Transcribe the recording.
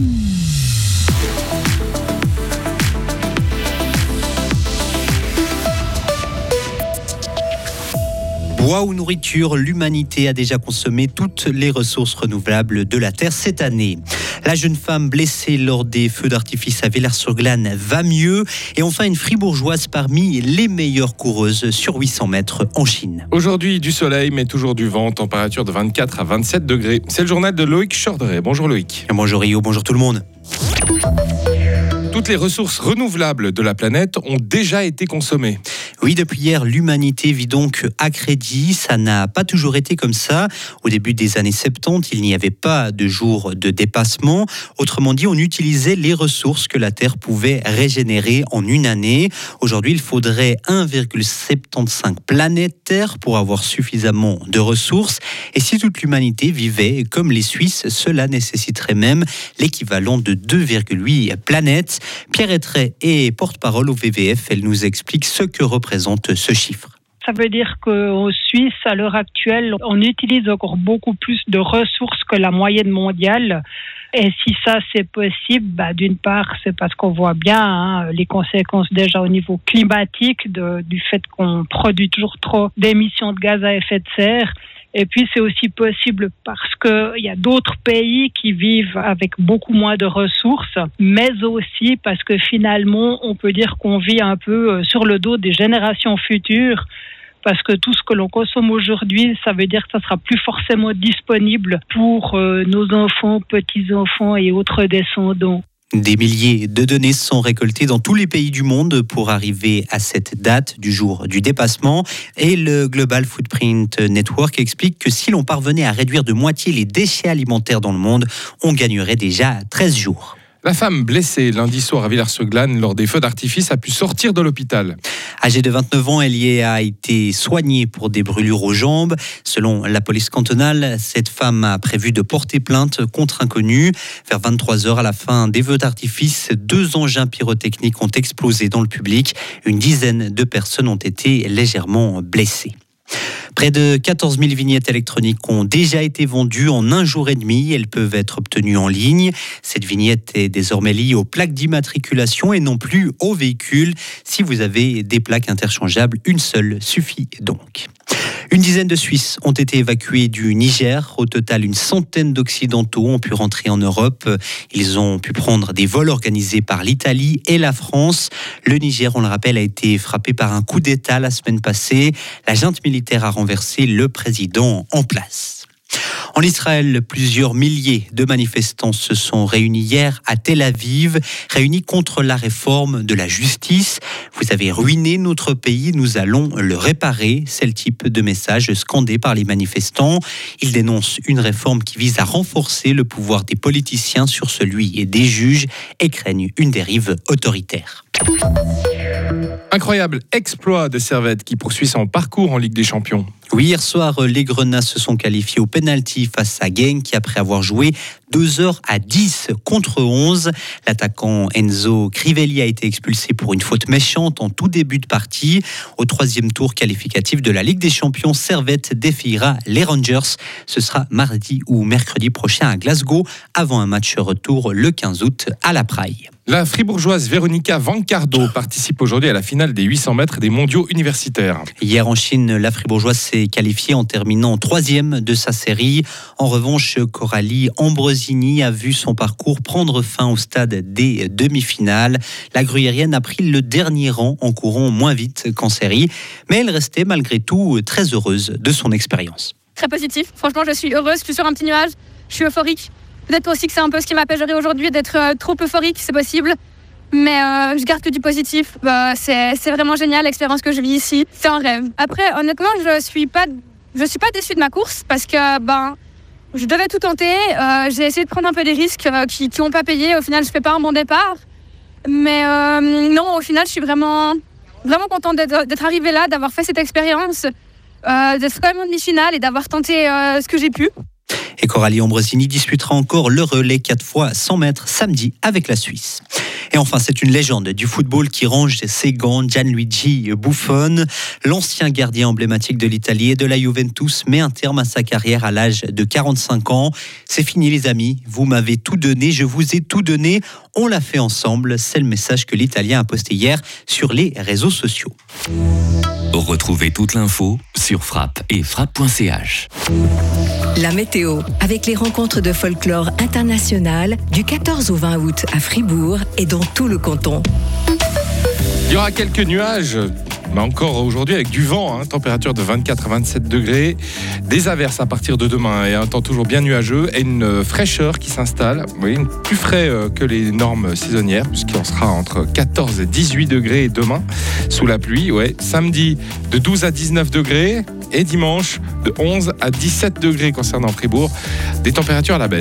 Mm-hmm. Bois ou nourriture, l'humanité a déjà consommé toutes les ressources renouvelables de la Terre cette année. La jeune femme blessée lors des feux d'artifice à Villars-sur-Glane va mieux. Et enfin, une fribourgeoise parmi les meilleures coureuses sur 800 mètres en Chine. Aujourd'hui, du soleil, mais toujours du vent, température de 24 à 27 degrés. C'est le journal de Loïc Chordray. Bonjour Loïc. Bonjour Rio, bonjour tout le monde. Toutes les ressources renouvelables de la planète ont déjà été consommées. Oui, depuis hier, l'humanité vit donc à crédit. Ça n'a pas toujours été comme ça. Au début des années 70, il n'y avait pas de jour de dépassement. Autrement dit, on utilisait les ressources que la Terre pouvait régénérer en une année. Aujourd'hui, il faudrait 1,75 planètes Terre pour avoir suffisamment de ressources. Et si toute l'humanité vivait comme les Suisses, cela nécessiterait même l'équivalent de 2,8 planètes. Pierre Ettray est porte-parole au VVF. Elle nous explique ce que représente Ça veut dire qu'aux Suisse, à l'heure actuelle, on utilise encore beaucoup plus de ressources que la moyenne mondiale. Et si ça c'est possible, bah, d'une part, c'est parce qu'on voit bien hein, les conséquences déjà au niveau climatique du fait qu'on produit toujours trop d'émissions de gaz à effet de serre. Et puis c'est aussi possible parce qu'il y a d'autres pays qui vivent avec beaucoup moins de ressources, mais aussi parce que finalement on peut dire qu'on vit un peu euh, sur le dos des générations futures. Parce que tout ce que l'on consomme aujourd'hui, ça veut dire que ça sera plus forcément disponible pour euh, nos enfants, petits-enfants et autres descendants. Des milliers de données sont récoltées dans tous les pays du monde pour arriver à cette date du jour du dépassement. Et le Global Footprint Network explique que si l'on parvenait à réduire de moitié les déchets alimentaires dans le monde, on gagnerait déjà 13 jours. La femme blessée lundi soir à Villars-sur-Glane lors des feux d'artifice a pu sortir de l'hôpital. Âgée de 29 ans, elle y a été soignée pour des brûlures aux jambes. Selon la police cantonale, cette femme a prévu de porter plainte contre inconnu. Vers 23 heures à la fin des feux d'artifice, deux engins pyrotechniques ont explosé dans le public. Une dizaine de personnes ont été légèrement blessées. Près de 14 000 vignettes électroniques ont déjà été vendues en un jour et demi. Elles peuvent être obtenues en ligne. Cette vignette est désormais liée aux plaques d'immatriculation et non plus aux véhicules. Si vous avez des plaques interchangeables, une seule suffit donc. Une dizaine de Suisses ont été évacués du Niger. Au total, une centaine d'Occidentaux ont pu rentrer en Europe. Ils ont pu prendre des vols organisés par l'Italie et la France. Le Niger, on le rappelle, a été frappé par un coup d'État la semaine passée. La junte militaire a renversé le président en place. En Israël, plusieurs milliers de manifestants se sont réunis hier à Tel Aviv, réunis contre la réforme de la justice. Vous avez ruiné notre pays, nous allons le réparer. C'est le type de message scandé par les manifestants. Ils dénoncent une réforme qui vise à renforcer le pouvoir des politiciens sur celui des juges et craignent une dérive autoritaire. Incroyable exploit de Servette qui poursuit son parcours en Ligue des Champions. Oui, hier soir, les Grenats se sont qualifiés au penalty face à qui après avoir joué 2 heures à 10 contre 11. L'attaquant Enzo Crivelli a été expulsé pour une faute méchante en tout début de partie. Au troisième tour qualificatif de la Ligue des Champions, Servette défiera les Rangers. Ce sera mardi ou mercredi prochain à Glasgow, avant un match retour le 15 août à la Praille. La fribourgeoise Véronica Vancardo participe aujourd'hui à la finale des 800 mètres des mondiaux universitaires. Hier en Chine, la fribourgeoise s'est qualifiée en terminant troisième de sa série. En revanche, Coralie Ambrosini a vu son parcours prendre fin au stade des demi-finales. La gruyérienne a pris le dernier rang en courant moins vite qu'en série, mais elle restait malgré tout très heureuse de son expérience. Très positif. Franchement, je suis heureuse. Je suis sur un petit nuage. Je suis euphorique. Peut-être aussi que c'est un peu ce qui m'appellerait aujourd'hui, d'être euh, trop euphorique, c'est possible. Mais euh, je garde que du positif. Bah, c'est vraiment génial l'expérience que je vis ici. C'est un rêve. Après, honnêtement, je suis pas, je suis pas déçue de ma course parce que ben, je devais tout tenter. Euh, j'ai essayé de prendre un peu des risques qui n'ont pas payé. Au final, je fais pas un bon départ. Mais non, au final, je suis vraiment, vraiment contente d'être arrivée là, d'avoir fait cette expérience, d'être quand même en demi-finale et d'avoir tenté ce que j'ai pu. Et Coralie Ambrosini disputera encore le relais 4 fois 100 mètres samedi avec la Suisse. Et enfin, c'est une légende du football qui range ses gants, Gianluigi Buffon, l'ancien gardien emblématique de l'Italie et de la Juventus, met un terme à sa carrière à l'âge de 45 ans. C'est fini les amis, vous m'avez tout donné, je vous ai tout donné, on l'a fait ensemble, c'est le message que l'Italien a posté hier sur les réseaux sociaux. Retrouvez toute l'info sur frappe et frappe.ch. La météo, avec les rencontres de folklore international du 14 au 20 août à Fribourg et dans tout le canton. Il y aura quelques nuages. Mais encore aujourd'hui avec du vent, hein, température de 24 à 27 degrés, des averses à partir de demain et un temps toujours bien nuageux et une fraîcheur qui s'installe, plus frais euh, que les normes saisonnières puisqu'on sera entre 14 et 18 degrés demain sous la pluie, samedi de 12 à 19 degrés et dimanche de 11 à 17 degrés concernant Fribourg, des températures à la baisse.